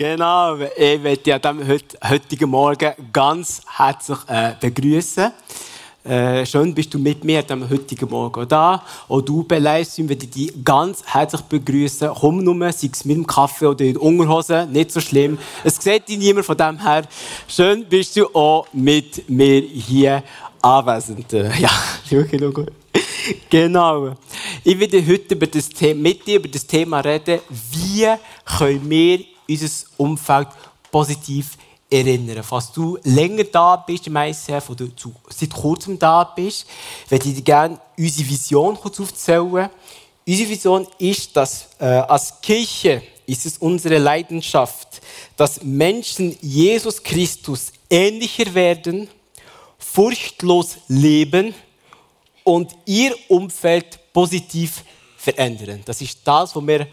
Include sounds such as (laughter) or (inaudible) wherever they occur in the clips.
Genau, ich möchte dich an heutigen Morgen ganz herzlich äh, begrüßen. Äh, schön bist du mit mir am heutigen Morgen da. Auch du bei Livestream ich dich ganz herzlich begrüßen. Komm nur, sei es mit dem Kaffee oder in der Unterhose, nicht so schlimm. Es sieht dich niemand von dem her. Schön bist du auch mit mir hier anwesend. Ja, (laughs) schau gut. Genau. Ich werde heute über das Thema, mit dir über das Thema reden, wie können wir unser Umfeld positiv erinnern. Falls du länger da bist im ICF oder zu, seit kurzem da bist, würde ich dir gerne unsere Vision kurz aufzählen. Unsere Vision ist, dass äh, als Kirche ist es unsere Leidenschaft, dass Menschen Jesus Christus ähnlicher werden, furchtlos leben und ihr Umfeld positiv verändern. Das ist das, was wir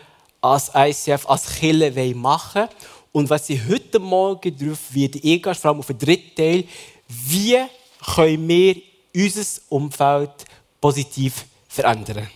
als ICF, als Kirche machen wollen. Und was ich heute Morgen darauf werde vor allem auf den dritten Teil, wie können wir unser Umfeld positiv verändern.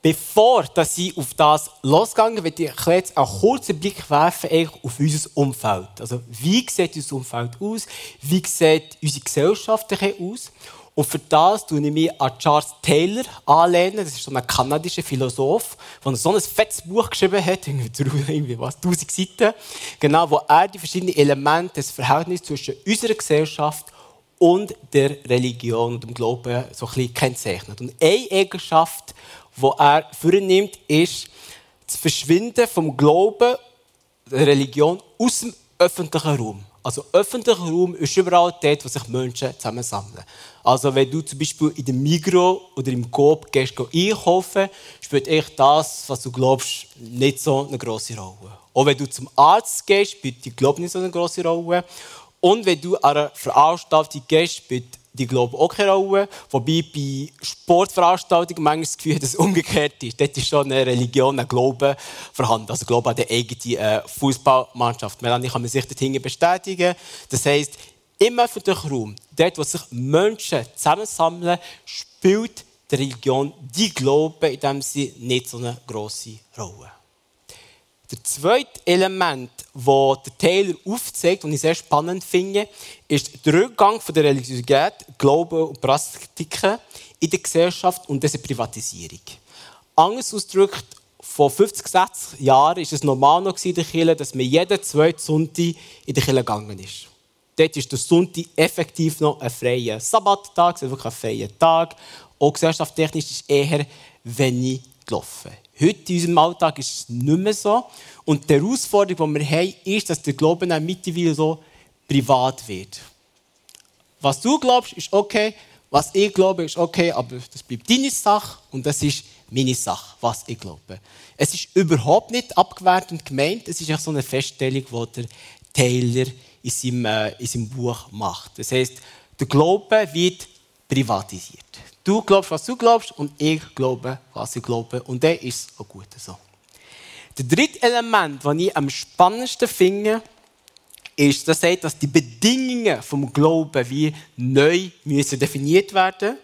Bevor dass ich auf das losgegangen werde ich jetzt einen kurzen Blick werfen auf unser Umfeld. Also, wie sieht unser Umfeld aus? Wie sieht unsere Gesellschaft aus? Und für das tue ich mich an Charles Taylor anlehnen. Das ist so ein kanadischer Philosoph, der so ein fettes Buch geschrieben hat, (laughs) irgendwie was, 1000 Seiten, genau, wo er die verschiedenen Elemente des Verhältnisses zwischen unserer Gesellschaft und der Religion und dem Glauben so ein bisschen kennzeichnet. Und eine Eigenschaft, die er vornimmt, ist das Verschwinden vom Glauben der Religion aus dem öffentlichen Raum. Also öffentlicher Raum ist überall dort, wo sich Menschen zusammensammeln. Also wenn du zum Beispiel in dem Migro oder im Coop gehst einkaufen, spielt echt das, was du glaubst, nicht so eine große Rolle. Auch wenn du zum Arzt gehst, spielt die Glaube nicht so eine große Rolle. Und wenn du an einer Veranstaltung gehst, spielt die Glaube auch keine Rolle. Wobei bei Sportveranstaltungen manchmal das Gefühl, dass es umgekehrt ist. Dort ist schon eine Religion, ein Glaube vorhanden. Also Glaube an die eigene äh, Fußballmannschaft. Melanie kann man sich dorthin bestätigen. Das heisst, im öffentlichen Raum, dort, wo sich Menschen zusammensammeln, spielt die Religion, die Glaube in dem Sinne nicht so eine grosse Rolle. Der zweite Element, das der Taylor aufzeigt und ich sehr spannend finde, ist der Rückgang von der Religiosität, Glauben und Praktiken in der Gesellschaft und diese Privatisierung. Anders ausgedrückt, vor 50, 60 Jahren war es normal noch in der Kirche, dass man jeden zweiten Sonntag in der Kirche gegangen ist. Dort ist der Sonntag effektiv noch ein freier Sabbattag, also wirklich ein freier Tag. Auch gesellschaftstechnisch ist eher wenig gelaufen. Heute in unserem Alltag ist es nicht mehr so. Und die Herausforderung, die wir haben, ist, dass der Glaube dann mittlerweile so privat wird. Was du glaubst, ist okay. Was ich glaube, ist okay, aber das bleibt deine Sache und das ist meine Sache, was ich glaube. Es ist überhaupt nicht abgewertend gemeint. Es ist auch so eine Feststellung, die der Taylor in seinem, äh, in seinem Buch macht. Das heißt, der Glaube wird privatisiert. Du glaubst, was du glaubst, und ich glaube, was ich glaube. Und der ist auch gut so. Das dritte Element, das ich am spannendsten finde, ist, dass sagt, dass die Bedingungen vom Glauben wie neu müssen definiert werden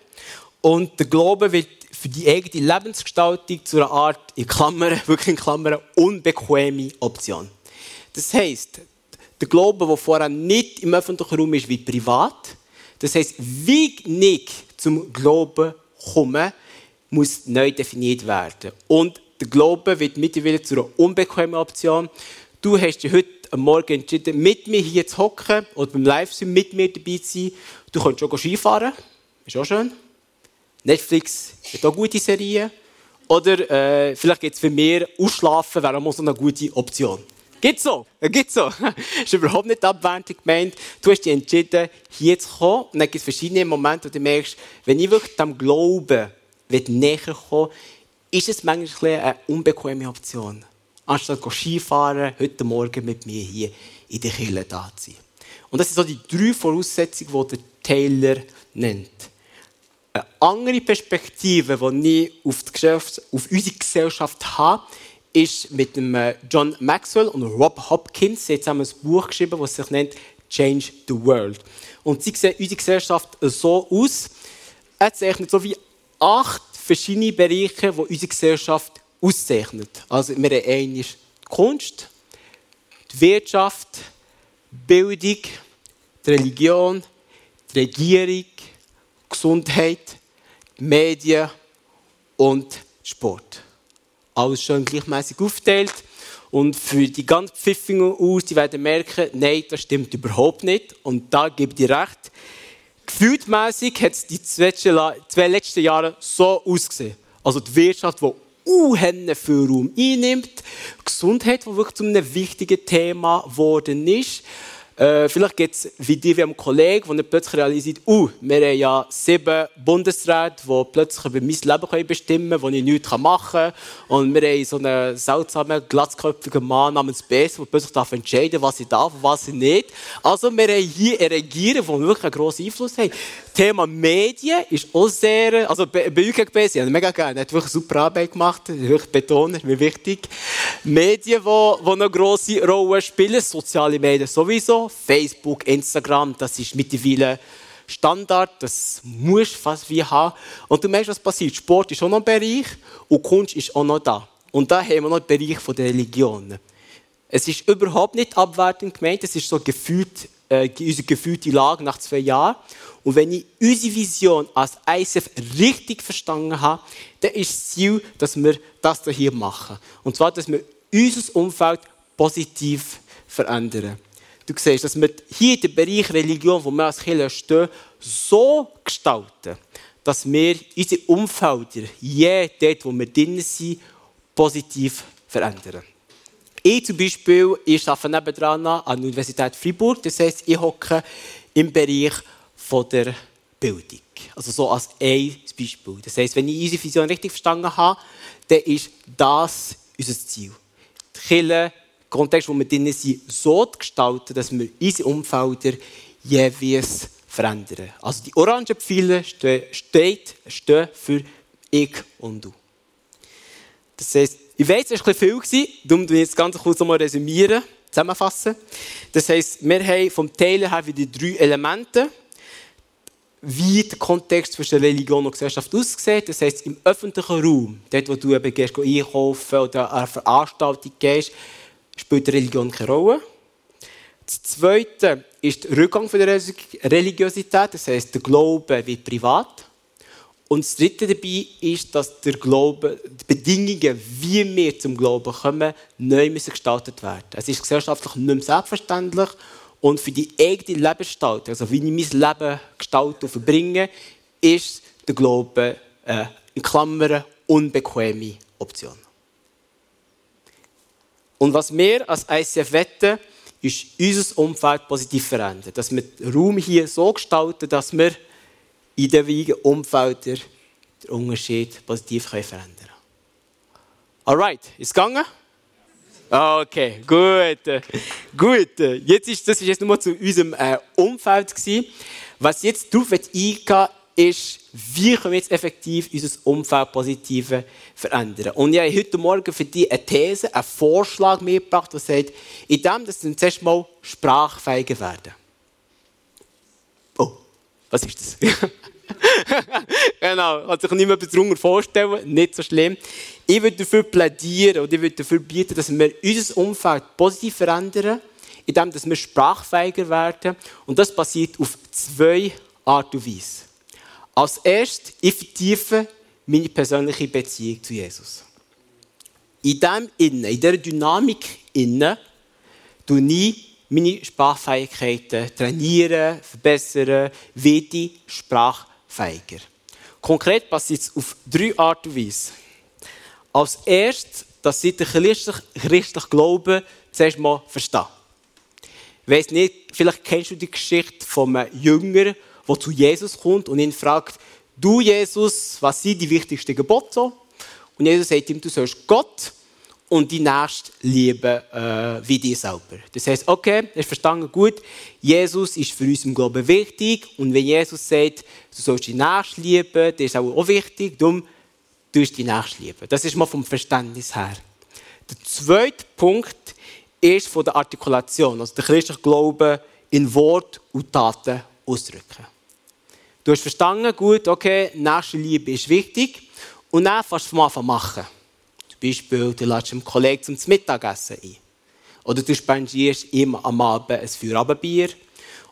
und der Glaube wird für die eigene Lebensgestaltung zu einer Art, in Klammern, (laughs) wirklich in Klammern, unbequeme Option. Das heisst, der Glaube, der vorher nicht im öffentlichen Raum ist, wird privat. Das heisst, wie ich zum Glauben komme, muss neu definiert werden. Und der Glaube wird mittlerweile zu einer unbequemen Option. Du hast dich heute am Morgen entschieden, mit mir hier zu hocken oder beim Livestream mit mir dabei zu sein. Du kannst schon Skifahren. Ist auch schön. Netflix hat auch gute Serien. Oder äh, vielleicht gibt es für mich Ausschlafen, wäre auch so eine gute Option. Geht so, geht so. (laughs) ist überhaupt nicht abwertend gemeint. Du hast dich entschieden, hier zu kommen. Und dann gibt es verschiedene Momente, wo du merkst, wenn ich wirklich dem Glauben näher kommen ist es manchmal eine unbequeme Option. Anstatt Skifahren, heute Morgen mit mir hier in der Kirche da zu sein. Und das sind so die drei Voraussetzungen, die der Taylor nennt. Eine andere Perspektive, die ich auf, die Gesellschaft, auf unsere Gesellschaft habe, ist mit dem äh, John Maxwell und Rob Hopkins. Sie haben ein Buch geschrieben, das sich nennt Change the World. Und sie sehen unsere Gesellschaft so aus. Er zeichnet so wie acht verschiedene Bereiche, die unsere Gesellschaft auszeichnen. Also wir haben einmal die Kunst, die Wirtschaft, Bildung, die Religion, die Regierung, Gesundheit, die Medien und Sport. Alles schön gleichmäßig aufgeteilt. Und für die ganz Pfiffigen aus, die werden merken, nein, das stimmt überhaupt nicht. Und da gebe ich dir recht. Gefühltmäßig hat es die zwei letzten Jahre so ausgesehen. Also die Wirtschaft, die unheimlich viel Raum einnimmt. Gesundheit, die wirklich zu einem wichtigen Thema geworden ist. Äh, vielleicht gibt es wie dir wie einem Kollegen, der plötzlich realisiert, uh, wir haben ja sieben Bundesräte, die plötzlich über mein Leben bestimmen können, wo ich nichts machen kann. Und wir haben so einen seltsamen, glatzköpfigen Mann namens Bess, der plötzlich darf entscheiden was ich darf und was ich nicht. Also wir haben hier eine Regierung, die wirklich einen grossen Einfluss hat. Thema Medien ist auch sehr, also bei UKB, sie haben mega gerne, hat wirklich super Arbeit gemacht, wirklich betonen, mir wichtig. Medien, die, die eine grosse Rolle spielen, soziale Medien sowieso, Facebook, Instagram, das ist mittlerweile Standard, das musst du fast wie haben. Und du merkst, was passiert. Sport ist auch noch ein Bereich und Kunst ist auch noch da. Und da haben wir noch den Bereich der Religion. Es ist überhaupt nicht abwertend gemeint, es ist so gefühlt, äh, unsere gefühlte Lage nach zwei Jahren. Und wenn ich unsere Vision als ICF richtig verstanden habe, dann ist das Ziel, dass wir das hier machen. Und zwar, dass wir unser Umfeld positiv verändern. Du siehst, dass wir hier den Bereich Religion, wo wir als Kirche stehen, so gestalten, dass wir unsere Umfelder, je dort, wo wir drin sind, positiv verändern. Ich zum Beispiel, ich arbeite nebenan an der Universität Freiburg. Das heisst, ich hocke im Bereich von der Bildung. Also so als ein Beispiel. Das heisst, wenn ich unsere Vision richtig verstanden habe, dann ist das unser Ziel. Die Kirche, Kontext, wo wir drin sind, so zu gestalten, dass wir unsere Umfelder jeweils verändern. Also die orangen Pfeile stehen, stehen für ich und du. Das heisst, ich weiß, es war viel, darum ich jetzt ganz kurz nochmal resümieren, zusammenfassen. Das heisst, wir haben vom Teil her wieder drei Elemente wie der Kontext zwischen Religion und Gesellschaft aussieht. Das heisst, im öffentlichen Raum, dort wo du eben gehst, einkaufen oder eine Veranstaltung gehst, spielt Religion keine Rolle. Das Zweite ist der Rückgang der Religiosität, das heisst, der Glaube wird privat. Und das Dritte dabei ist, dass der Glaube, die Bedingungen, wie wir zum Glauben kommen, neu müssen gestaltet werden. Es ist gesellschaftlich nicht mehr selbstverständlich und für die eigene Lebensgestaltung, also wie ich mein Leben gestalte und verbringe, ist der Glaube äh, in Klammern unbequeme Option. Und was wir als ICF wetten, ist unser Umfeld positiv verändern. Dass wir den Raum hier so gestalten, dass wir in den wiegen Umfeldern den Unterschied positiv verändern können. Alright, ist es gegangen? Okay, gut. Gut. Jetzt ist, das ist jetzt nur zu unserem äh, Umfeld gewesen. Was jetzt darauf eingehen ist, wie können wir jetzt effektiv unser Umfeld positiv verändern. Und ich habe heute Morgen für dich eine These, einen Vorschlag mitgebracht, der sagt, in dem, dass wir zuerst mal sprachfähiger werden. Was ist das? (laughs) genau, kann sich niemand darunter vorstellen, nicht so schlimm. Ich würde dafür plädieren und ich würde dafür bieten, dass wir unser Umfeld positiv verändern, indem wir sprachfähiger werden. Und das passiert auf zwei Art und Weise. Als erstes, ich vertiefe meine persönliche Beziehung zu Jesus. In dem Innen, in dieser Dynamik innen, tue ich meine Sprachfähigkeiten trainieren, verbessern, werde sprachfähiger. Konkret passiert es auf drei Art und Weise. Als erstes, dass sie den christlichen, christlichen Glauben zuerst mal verstehen. Ich weiss nicht, vielleicht kennst du die Geschichte von einem Jünger, der zu Jesus kommt und ihn fragt, du Jesus, was sind die wichtigsten Gebote? Und Jesus sagt ihm, du sollst Gott und die Nächste lieben äh, wie dich selber. Das heißt, okay, hast verstanden, gut, Jesus ist für uns im Glauben wichtig und wenn Jesus sagt, du sollst die Nächste lieben, das ist auch, wichtig, darum du die Nächste lieben. Das ist mal vom Verständnis her. Der zweite Punkt ist von der Artikulation, also der christliche Glaube in Wort und Taten ausdrücken. Du hast verstanden, gut, okay, Nächste Liebe ist wichtig und dann fast vom Anfang machen. Beispiel, du lädst einem Kollegen zum Mittagessen ein. Oder du spendierst ihm am Abend ein Feierabendbier.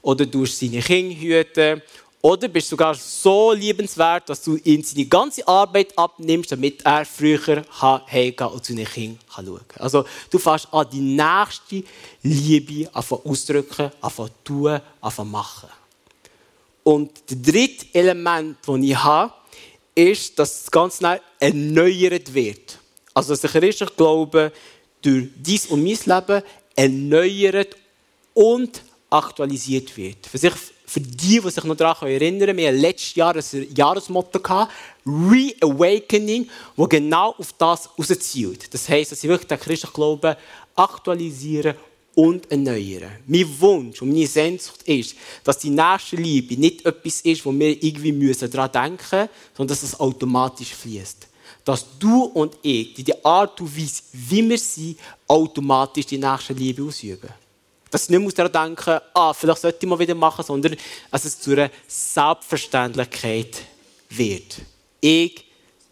Oder du seine Kinder hüten. Oder bist sogar so liebenswert, dass du ihm seine ganze Arbeit abnimmst, damit er früher heimgehen und zu seinen Kindern schauen kann. Also du fährst an die nächste Liebe auszudrücken, anfangen tun, anfangen machen. Und das dritte Element, das ich habe, ist, dass das Ganze erneuert wird. Also dass der christliche Glaube durch dies und mein Leben erneuert und aktualisiert wird. Für, sich, für die, die sich noch daran erinnern können, wir hatten letztes Jahr ein Jahresmotto, Reawakening, das genau auf das rauszielt. Das heisst, dass ich wirklich den christlichen Glauben aktualisieren und erneuern. Mein Wunsch und meine Sehnsucht ist, dass die nächste Liebe nicht etwas ist, wo wir irgendwie daran denken müssen, sondern dass es automatisch fließt dass du und ich, die Art und Weise, wie wir sind, automatisch die nächste Liebe ausüben. Dass ich nicht daran denken ah, vielleicht sollte ich mal wieder machen, sondern dass es zu einer Selbstverständlichkeit wird. Ich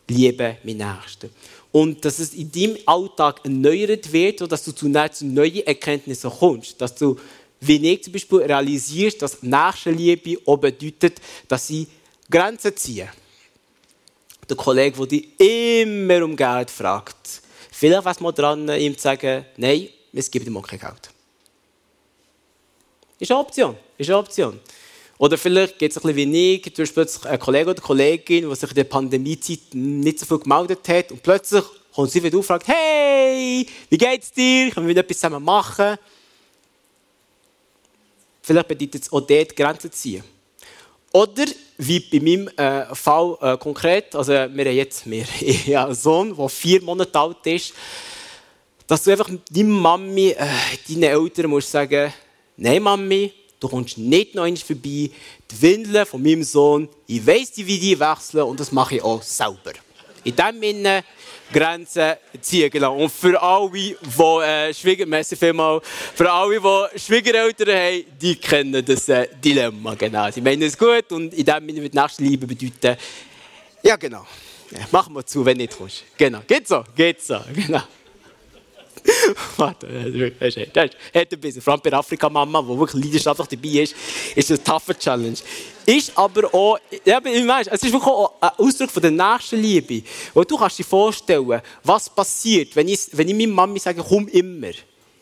liebe meinen Nächsten. Und dass es in deinem Alltag erneuert wird und dass du zu neuen Erkenntnissen kommst. Dass du, wie ich zum Beispiel, realisierst, dass Nächstenliebe auch bedeutet, dass sie Grenzen ziehen der Kollege, der dich immer um Geld fragt. Vielleicht es mal dran, ihm zu sagen, nein, es gibt ihm auch kein Geld. Ist eine Option. Ist eine Option. Oder vielleicht geht es ein bisschen wie ich, du hast plötzlich einen Kollegen oder Kollegin, die sich in der Pandemiezeit nicht so viel gemeldet hat und plötzlich kommt sie wieder und fragt, hey, wie geht's dir? Können wir etwas zusammen machen? Vielleicht bedeutet es auch dort Grenzen ziehen. Oder wie bei meinem äh, Fall äh, konkret, also wir haben jetzt wir, (laughs) ja, einen Sohn, der vier Monate alt ist, dass du einfach deiner Mami, äh, deinen Eltern musst sagen, nein Mami, du kommst nicht noch vorbei, die Windeln von meinem Sohn, ich weiss, wie die wechseln und das mache ich auch selber. In dem Sinne, Grenzen ziehen. Genau. Und für alle, die äh, Schwiegermesser vielmal, für alle, die Schwiegereltern haben, die kennen das äh, Dilemma. Genau. Sie meinen es gut und in dem Sinne wird Nächstenliebe bedeuten, ja genau, mach mal zu, wenn nicht kommst. Genau, geht so, geht so, genau. (laughs) Warte, das ist, ist ein bisschen. Vor allem bei Afrika-Mama, die wirklich leidenschaftlich dabei ist, ist das eine taffe Challenge. Ist aber auch, ja, ich meine, es ist wirklich auch ein Ausdruck von der nächsten Liebe. Weil du kannst dir vorstellen, was passiert, wenn ich, wenn ich meiner Mami sage, komm immer.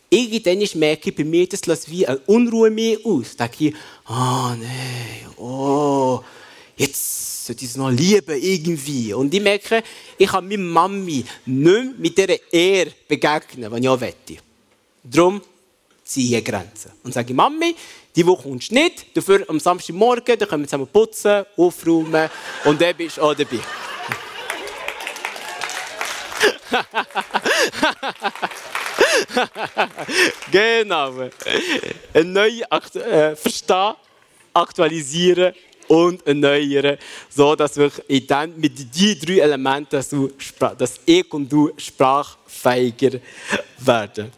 Irgendwann merke ich bei mir, das lässt wie eine Unruhe mehr aus. Da denke ich, oh, nein, oh, jetzt sollte ich es noch lieben irgendwie. Und ich merke, ich kann meiner Mami nicht mit dieser Ehre begegnen, die ich auch wette. Darum ziehe ich Grenzen. Und sage, Mami, die Woche kommst du nicht, dafür am Samstagmorgen, dann können wir zusammen putzen, aufräumen und dann bist du auch dabei. (laughs) genau. Ein neues Akt äh, Verstehen, aktualisieren und erneuern, so dass wir dann mit diesen drei Elementen, dass, du, dass ich und du sprachfähiger werden.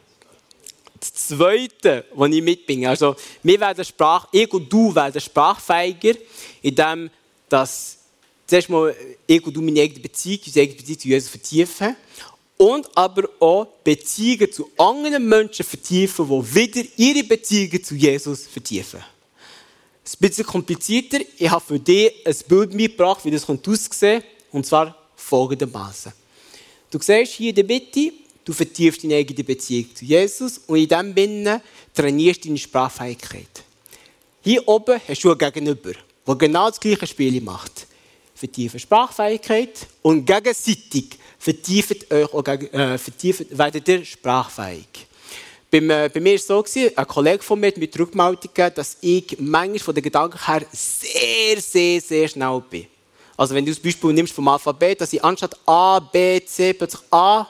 Das Zweite, was ich mitbringe, also wir werden Sprach, ich und du werden sprachfähiger, indem dass zuerst mal ich und du meine eigene Beziehung, unsere eigene Beziehung zu Jesus vertiefen und aber auch Beziehungen zu anderen Menschen vertiefen, die wieder ihre Beziehungen zu Jesus vertiefen. Ein bisschen komplizierter. Ich habe für dich ein Bild mitgebracht, wie das aussehen könnte. Und zwar folgendermaßen. Du siehst hier in der Mitte, du vertiefst deine eigene Beziehung zu Jesus und in diesem Binnen trainierst du deine Sprachfähigkeit. Hier oben hast du einen Gegenüber, der genau das gleiche Spiel macht. Vertiefen Sprachfähigkeit und gegenseitig vertieft euch äh, vertieft, werdet ihr sprachfähig. Beim, äh, bei mir war es so, gewesen, ein Kollege von mir hat mir Rückmeldung gegeben, dass ich manchmal von den Gedanken her sehr, sehr, sehr schnell bin. Also wenn du das Beispiel nimmst vom Alphabet, dass ich anstatt A, B, C plötzlich A,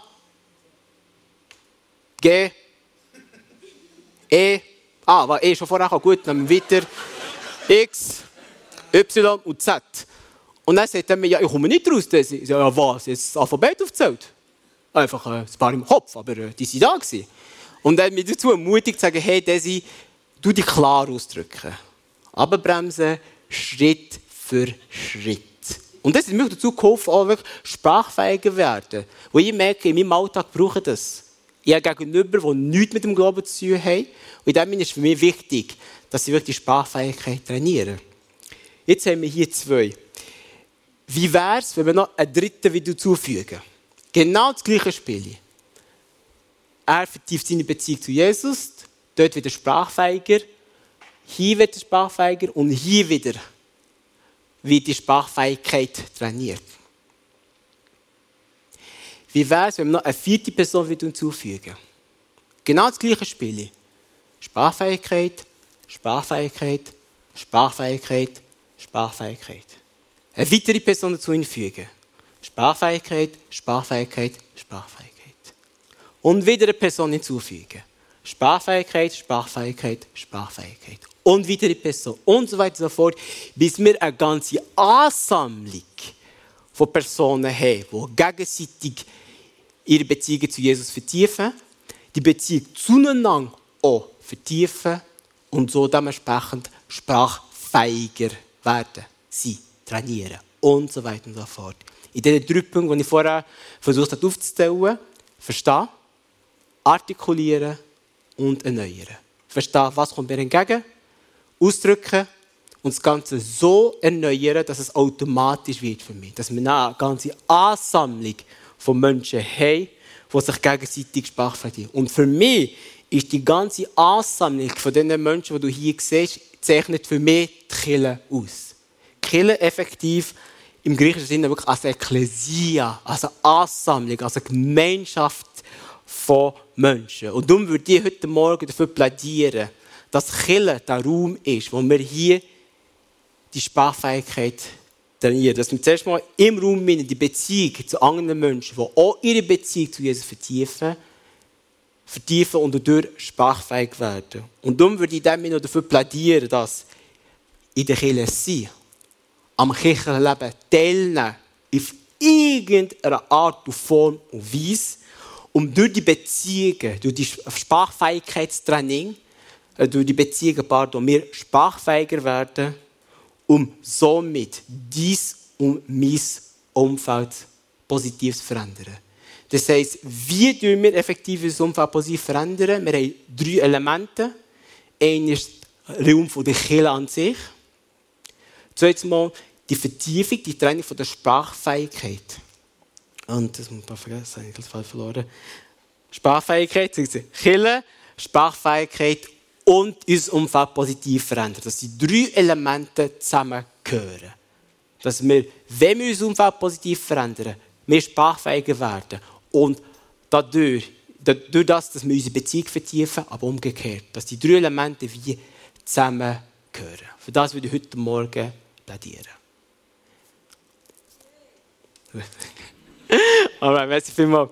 G, E, A, war E schon vorher gut, dann weiter, X, Y und Z. Und dann sagt er mir, ja, ich komme nicht raus. Ich sage, ja, was? Ist das Alphabet aufgezählt? Einfach äh, ein paar im Kopf, aber äh, die waren da. Gewesen. Und er hat mich dazu ermutigt, zu sagen, hey Desi, du dich klar ausdrücken. Abbremsen, Schritt für Schritt. Und das hat mir dazu geholfen, auch wirklich sprachfähiger werden. Wo ich merke, in meinem Alltag brauche ich das. Ich habe Gegenüber, die nichts mit dem Glauben zu tun haben. Und in dem ist für mich wichtig, dass sie wirklich die Sprachfähigkeit trainieren. Jetzt haben wir hier zwei. Wie wäre es, wenn wir noch einen dritten wieder zufügen? Genau das gleiche Spiel. Er vertieft seine Beziehung zu Jesus, dort wieder sprachfähiger, hier wieder sprachfähiger und hier wieder wird die Sprachfähigkeit trainiert. Wie wäre es, wenn wir noch eine vierte Person hinzufügen? Genau das gleiche Spiel. Sprachfähigkeit, Sprachfähigkeit, Sprachfähigkeit, Sprachfähigkeit. Eine weitere Person dazu hinzufügen. Sprachfähigkeit, Sprachfähigkeit, Sprachfähigkeit. Und wieder eine Person hinzufügen. Sprachfähigkeit, Sprachfähigkeit, Sprachfähigkeit. Und wieder eine Person. Und so weiter und so fort. Bis wir eine ganze Ansammlung von Personen haben, die gegenseitig ihre Beziehung zu Jesus vertiefen, die Beziehung zueinander auch vertiefen und so dementsprechend sprachfähiger werden, sie trainieren und so weiter und so fort. In diesen drei Punkten, die ich vorher versucht habe aufzuzählen, verstehen, artikulieren und erneuern. Verstehen, was kommt mir entgegen, ausdrücken und das Ganze so erneuern, dass es automatisch wird für mich. Dass wir eine ganze Ansammlung von Menschen haben, die sich gegenseitig Sprache verdienen. Und für mich ist die ganze Ansammlung von diesen Menschen, die du hier siehst, zeichnet für mich die Kirche aus. Kirche effektiv im griechischen Sinne wirklich als Ekklesia, als Ansammlung, als Gemeinschaft von Menschen. Und darum würde ich heute Morgen dafür plädieren, dass Kirche der Raum ist, wo wir hier die Sprachfähigkeit trainieren. Dass wir zuerst mal im Raum die Beziehung zu anderen Menschen, die auch ihre Beziehung zu Jesus vertiefen, vertiefen und dadurch sprachfähig werden. Und darum würde ich dann noch dafür plädieren, dass in der Kirche sein, am Kirchenleben teilnehmen, auf irgendeine Art und Form und Weise, um durch die Beziehungen, durch die Sprachfähigkeitstraining, äh, durch die Beziehungen, pardon, wir sprachfähiger werden, um somit dies und mein Umfeld positiv zu verändern. Das heisst, wie tun wir effektiv unser Umfeld positiv verändern? Wir haben drei Elemente. Ein ist der Raum der Kirche an sich. Zweitens mal die Vertiefung, die Training der Sprachfähigkeit. Und das muss man vergessen, ich habe verloren. Sprachfähigkeit, Kirche, Sprachfähigkeit und unser Umfeld positiv verändern. Dass die drei Elemente zusammengehören. Dass wir, wenn wir unser Umfeld positiv verändern, wir sprachfähiger werden. Und dadurch, durch das, dass wir unsere Beziehung vertiefen, aber umgekehrt. Dass die drei Elemente wie zusammengehören. Für das würde ich heute Morgen plädieren. Alright, merci vielmals.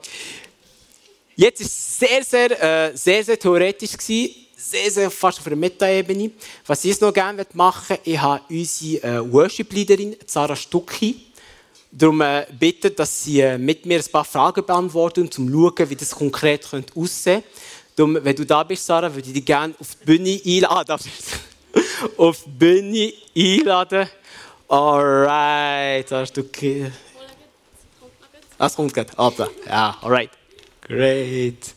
Jetzt war es sehr, sehr, äh, sehr, sehr theoretisch. Gewesen. Sehr, sehr fast auf einer Metaebene. Was ich noch gerne machen möchte, ich habe unsere äh, Worship-Leaderin Sarah Stucki darum äh, bitten, dass sie äh, mit mir ein paar Fragen beantworten, um zu schauen, wie das konkret könnte aussehen könnte. Wenn du da bist, Sarah, würde ich dich gerne auf die Bühne einladen. (laughs) auf die Bühne einladen. Alright, Sarah Stucki. Das kommt gut. Aber, ja, alright. Great.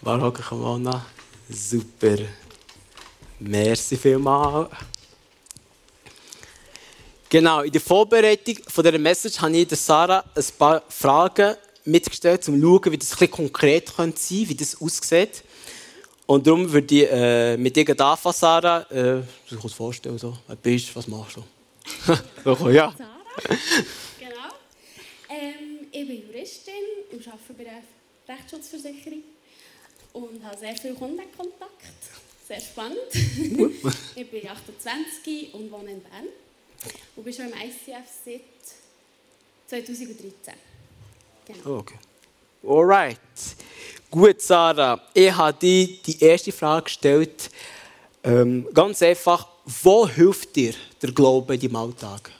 Waar hocken gewoon naar? Super. Merci vielmals. Genau, in der Vorbereitung von dieser Message habe ich Sarah ein paar Fragen mitgestellt, um zu schauen, wie das ein bisschen konkret sein könnte, wie das aussieht. Und darum würde ich äh, mit dir anfangen, Sarah. Äh, du kannst dir vorstellen, so, wer bist du, was machst du? (laughs) so, ja. Sarah, genau. Ähm, ich bin Juristin und arbeite bei der Rechtsschutzversicherung und habe sehr viel Kundenkontakt. Sehr spannend. (laughs) ich bin 28 und wohne in Bern und bin schon im ICF seit 2013. Genau. Oh, okay. Alright. Gut, Sarah. Ich habe dir die erste Frage gestellt. Ähm, ganz einfach, wo hilft dir der Glaube in deinem Alltag?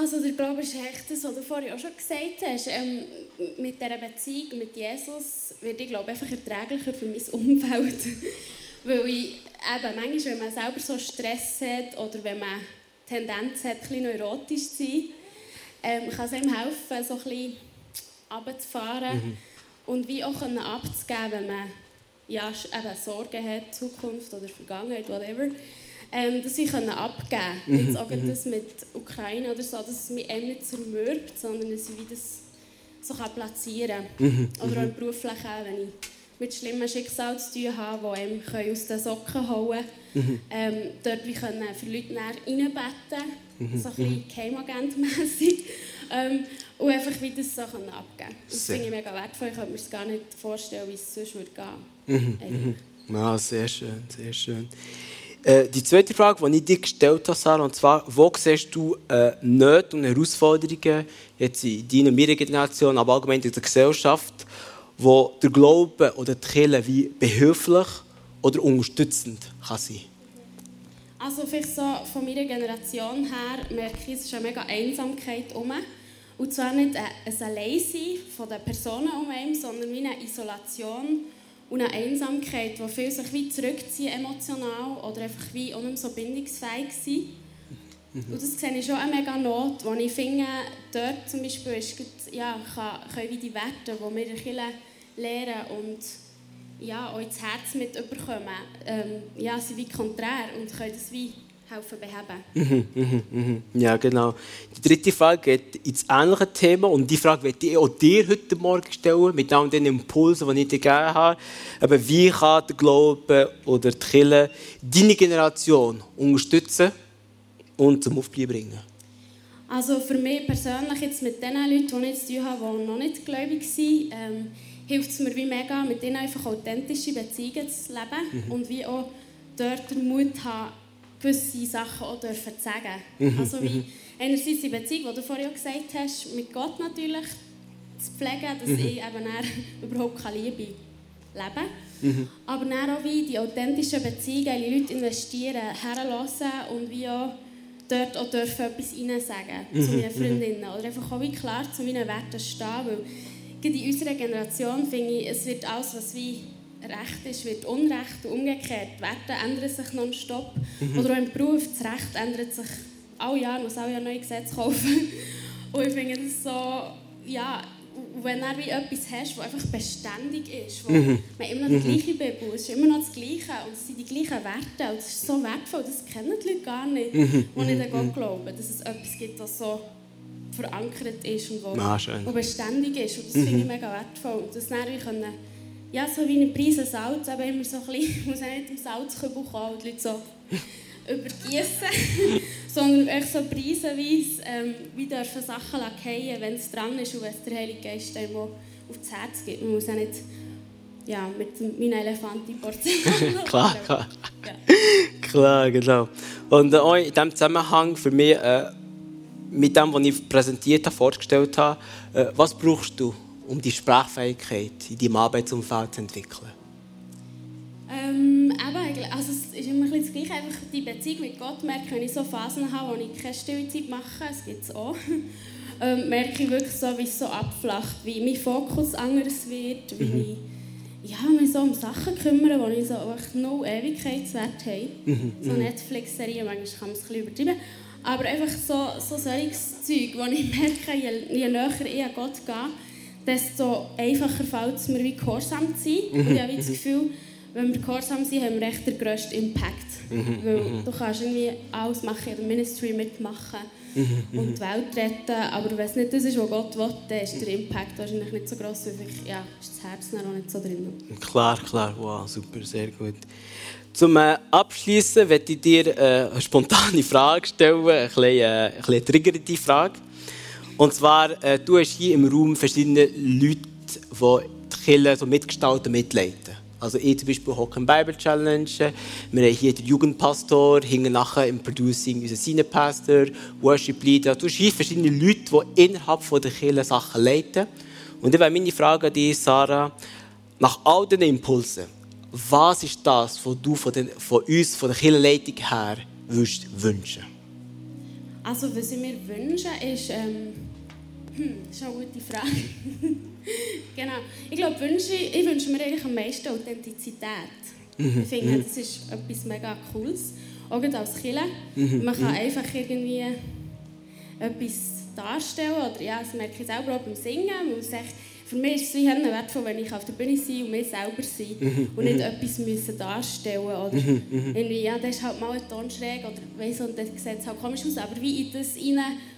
Also der Glaube ist echt das, was du vorhin auch schon gesagt hast. Ähm, mit dieser Beziehung mit Jesus werde ich glaube einfach erträglicher für mein Umfeld. (laughs) Weil ich eben manchmal, wenn man selber so Stress hat oder wenn man Tendenz hat, ein neurotisch zu sein, ähm, kann es ihm helfen, so ein bisschen runterzufahren mhm. und wie auch können abzugeben, wenn man ja, eben Sorgen hat, Zukunft oder Vergangenheit, whatever, ähm, dass können abgeben können. Mhm. Jetzt auch mhm. das mit Ukraine oder so, dass es mich eben nicht zermürbt, sondern dass ich wie das so kann platzieren kann. Mhm. Oder auch im mhm. Beruflichen, wenn ich mit schlimmen Schicksalen zu tun habe, die einem aus den Socken hauen können. Mhm. Ähm, dort wie können für Leute reinbeten, mhm. so ein bisschen Geheimagentmässig. (laughs) Ähm, und einfach wieder das Sachen abgeben. Das finde ich mega wertvoll. Ich könnte mir das gar nicht vorstellen, wie es sonst würde gehen würde. Mhm. Ja, sehr schön, sehr schön. Äh, die zweite Frage, die ich dir gestellt habe, Sarah, und zwar, wo siehst du äh, Nöte und Herausforderungen jetzt in deiner, meiner Generation, aber allgemein in der Gesellschaft, wo der Glaube oder die Kirche wie behilflich oder unterstützend kann sein Also vielleicht so von meiner Generation her merke ich, es ist eine mega Einsamkeit um. Und zwar nicht ein Alleinsein von den Personen um einen, sondern wie eine Isolation und eine Einsamkeit, wo viele sich wie zurückziehen emotional oder einfach wie auch nicht so bindungsfähig sind. Mhm. Und das sehe ich schon eine mega Not, wo ich finde, dort zum Beispiel ist, ja, kann, können wie die Werte, die wir in der Kirche lernen und ja, auch ins Herz mit überkommen, ähm, ja, sind wie konträr und können das wie helfen beheben. Mhm, mhm, mhm. Ja, genau. Die dritte Frage geht ins ähnliche Thema und die Frage werde ich auch dir heute Morgen stellen, mit all den Impulsen, die ich dir gegeben habe. Aber wie kann der Glaube oder die Kirche deine Generation unterstützen und zum Aufbleiben bringen? Also für mich persönlich, jetzt mit den Leuten, die ich zu tun habe, die noch nicht gläubig sind, ähm, hilft es mir wie mega, mit ihnen einfach authentische Beziehungen zu leben mhm. und wie auch dort den Mut haben, gewisse Sachen auch dürfen sagen. Mhm. Also wie mhm. einerseits die Beziehung, die du vorhin gesagt hast, mit Gott natürlich zu pflegen, dass mhm. ich eben (laughs) überhaupt keine Liebe leben kann. Mhm. Aber dann auch wie die authentischen Beziehungen, die Leute investieren, herlassen und wie auch dort auch dürfen etwas ihnen sagen mhm. zu meinen Freundinnen. Oder einfach auch wie klar zu meinen Werten stehen, weil in unserer Generation finde ich, es wird alles, was wie Recht ist, wird Unrecht und umgekehrt. Die Werte ändern sich nonstop. Mhm. Oder auch im Beruf, das Recht ändert sich alle Jahre, muss alle Jahre neue Gesetze kaufen. (laughs) Und ich finde das so, ja, wenn du wie etwas hast, das einfach beständig ist, wo mhm. man immer noch die mhm. gleiche es ist immer noch das Gleiche und es sind die gleichen Werte und es ist so wertvoll, das kennen die Leute gar nicht, mhm. die nicht an Gott mhm. glauben, dass es etwas gibt, das so verankert ist und wo, ah, wo beständig ist. Und das mhm. finde ich mega wertvoll. Und das dann können, ja, so wie ein Preis Salz, aber immer so ein bisschen, (laughs) muss auch nicht im Salzkübel kommen und die Leute so (laughs) übergießen, (laughs) sondern echt so preisenweise, ähm, wie dürfen Sachen fallen, wenn es dran ist und wenn es der Heilige Geist einem aufs Herz gibt. Man muss auch nicht ja, mit meinem Elefant in Porzellan Klar, klar. Ja. klar, genau. Und äh, in diesem Zusammenhang für mich, äh, mit dem, was ich präsentiert habe, vorgestellt habe, äh, was brauchst du, um die Sprachfähigkeit in deinem Arbeitsumfeld zu entwickeln? Ähm, eben, also es ist immer ein das Gleiche. Einfach die Beziehung mit Gott merke, wenn ich so Phasen habe, wo ich keine Stillzeit mache, das gibt es auch, (laughs) ähm, merke ich wirklich so, wie es so abflacht, wie mein Fokus anders wird, wie mhm. ich ja, mich so um Sachen kümmere, die ich so echt no Ewigkeitswert habe. Mhm. So mhm. Netflix-Serien, manchmal kann man es ein bisschen übertreiben. Aber einfach so, so solches Zeug, wo ich (laughs) merke, je, je näher ich an Gott gehe, desto einfacher fällt es mir, wie gehorsam zu sein. Mhm. Und ich habe das Gefühl, wenn wir gehorsam sind, haben wir echt den grössten Impact. Mhm. Weil mhm. du kannst irgendwie alles machen, in der Ministry mitmachen mhm. und die Welt retten, aber wenn es nicht das ist, was Gott will, dann ist der Impact wahrscheinlich nicht so groß, weil ja, ist das Herz noch nicht so drin. Klar, klar, wow, super, sehr gut. Zum äh, Abschließen möchte ich dir äh, eine spontane Frage stellen, eine, bisschen, äh, eine bisschen triggernde Frage. Und zwar, äh, du hast hier im Raum verschiedene Leute, die die Kirche so mitgestalten mitleiten. Also ich zum Beispiel hocke im Bible Challenge, wir haben hier den Jugendpastor, hinten nachher im Producing unser Senior Pastor, Worship Leader. Du hast hier verschiedene Leute, die innerhalb von der Kirche Sachen leiten. Und dann wäre meine Frage an dich, Sarah, nach all diesen Impulsen, was ist das, was du von, den, von uns, von der Kirchenleitung her, wünschen Also was ich mir wünsche, ist... Ähm hm, das ist eine gute Frage. (laughs) genau. Ich glaube, wünsche, ich wünsche mir eigentlich am meisten Authentizität. Mhm. Ich finde, mhm. das ist etwas mega Cooles. Auch als Killer. Mhm. Man kann mhm. einfach irgendwie etwas darstellen. Oder ja, das merke ich selber auch beim Singen. Weil für mich ist es wie wertvoll, wenn ich auf der Bühne bin und mich selber sein und nicht etwas müssen darstellen oder irgendwie, ja, das ist halt mal ein Ton schräg oder weiss, und dann sieht halt komisch aus, aber wie in das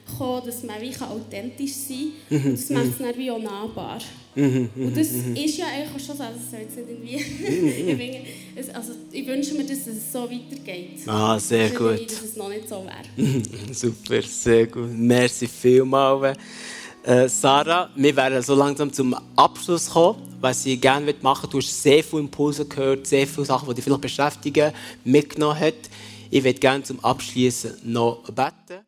reinkommen, dass man wie authentisch sein kann und das macht es dann wie auch nahbar. und das ist ja eigentlich auch schon so, also soll jetzt nicht irgendwie, (laughs) ich, also, ich wünsche mir, dass es so weitergeht. Ah, sehr gut. Dass es noch nicht so wäre. (laughs) Super, sehr gut. Merci vielmals. Äh, Sarah, wir werden so langsam zum Abschluss kommen, was ich gerne machen möchte. Du hast sehr viele Impulse gehört, sehr viele Sachen, die dich vielleicht beschäftigen, mitgenommen hat. Ich würde gerne zum Abschließen noch beten.